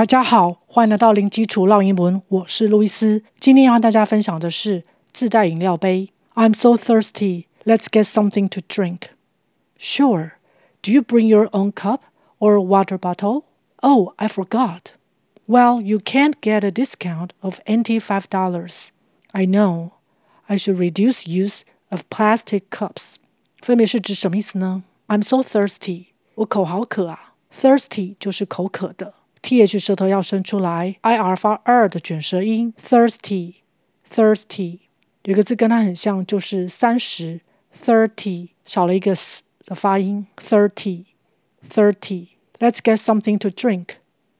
大家好，欢迎来到零基础绕英文，我是路易斯。今天要和大家分享的是自带饮料杯。I'm so thirsty. Let's get something to drink. Sure. Do you bring your own cup or water bottle? Oh, I forgot. Well, you can't get a discount of NT five dollars. I know. I should reduce use of plastic cups. 分别是指什么意思呢？I'm so thirsty. 我口好渴啊。Thirsty 就是口渴的。 Th 舌头要伸出来，ir 发 r 的卷舌音，thirsty，thirsty，有个字跟它很像，就是三十，thirty 少了一个 s 的发音，thirty，thirty。Let's get something to drink。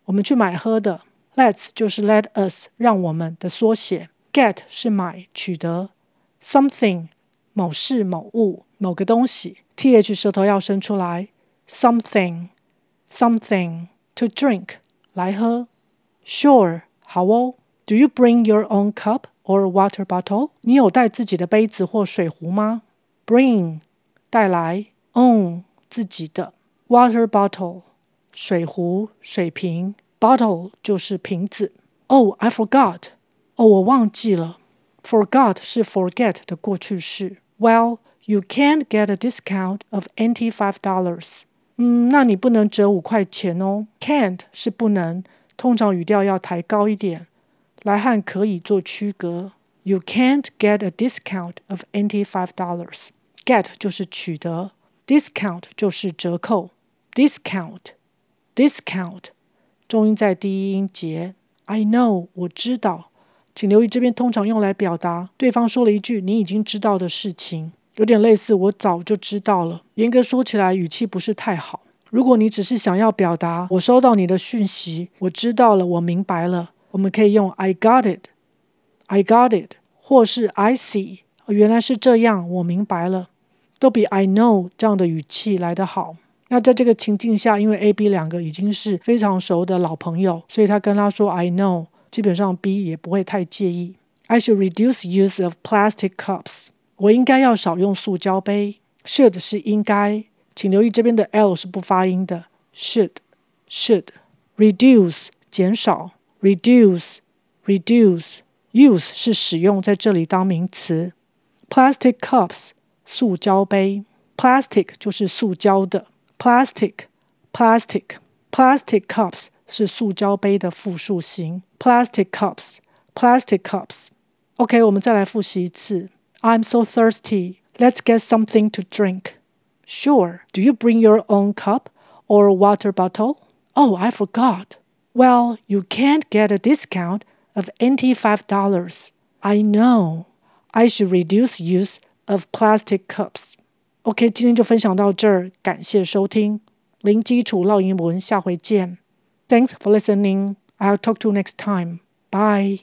我们去买喝的，Let's 就是 Let us 让我们的缩写，Get 是买取得，something 某事某物某个东西，th 舌头要伸出来，something，something to drink。来喝，Sure，好哦。Do you bring your own cup or water bottle？你有带自己的杯子或水壶吗？Bring，带来，own，自己的，water bottle，水壶、水瓶，bottle 就是瓶子。Oh, I forgot。哦，我忘记了。Forgot 是 forget 的过去式。Well, you can't get a discount of NT five dollars. 嗯，那你不能折五块钱哦。Can't 是不能，通常语调要抬高一点，来和可以做区隔。You can't get a discount of NT five dollars. Get 就是取得，discount 就是折扣。Discount，discount，重音在第一音节。I know，我知道。请留意这边通常用来表达对方说了一句你已经知道的事情。有点类似，我早就知道了。严格说起来，语气不是太好。如果你只是想要表达我收到你的讯息，我知道了，我明白了，我们可以用 I got it，I got it，或是 I see，原来是这样，我明白了，都比 I know 这样的语气来得好。那在这个情境下，因为 A、B 两个已经是非常熟的老朋友，所以他跟他说 I know，基本上 B 也不会太介意。I should reduce use of plastic cups。我应该要少用塑胶杯。Should 是应该，请留意这边的 L 是不发音的。Should should reduce 减少，reduce reduce use 是使用，在这里当名词。Plastic cups 塑胶杯，plastic 就是塑胶的。Plastic plastic plastic cups 是塑胶杯的复数形。Plastic cups plastic cups OK，我们再来复习一次。I'm so thirsty. Let's get something to drink. Sure. Do you bring your own cup or water bottle? Oh, I forgot. Well, you can't get a discount of NT five dollars. I know. I should reduce use of plastic cups. OK，今天就分享到这儿，感谢收听，零基础绕英文，下回见。Thanks for listening. I'll talk to you next time. Bye.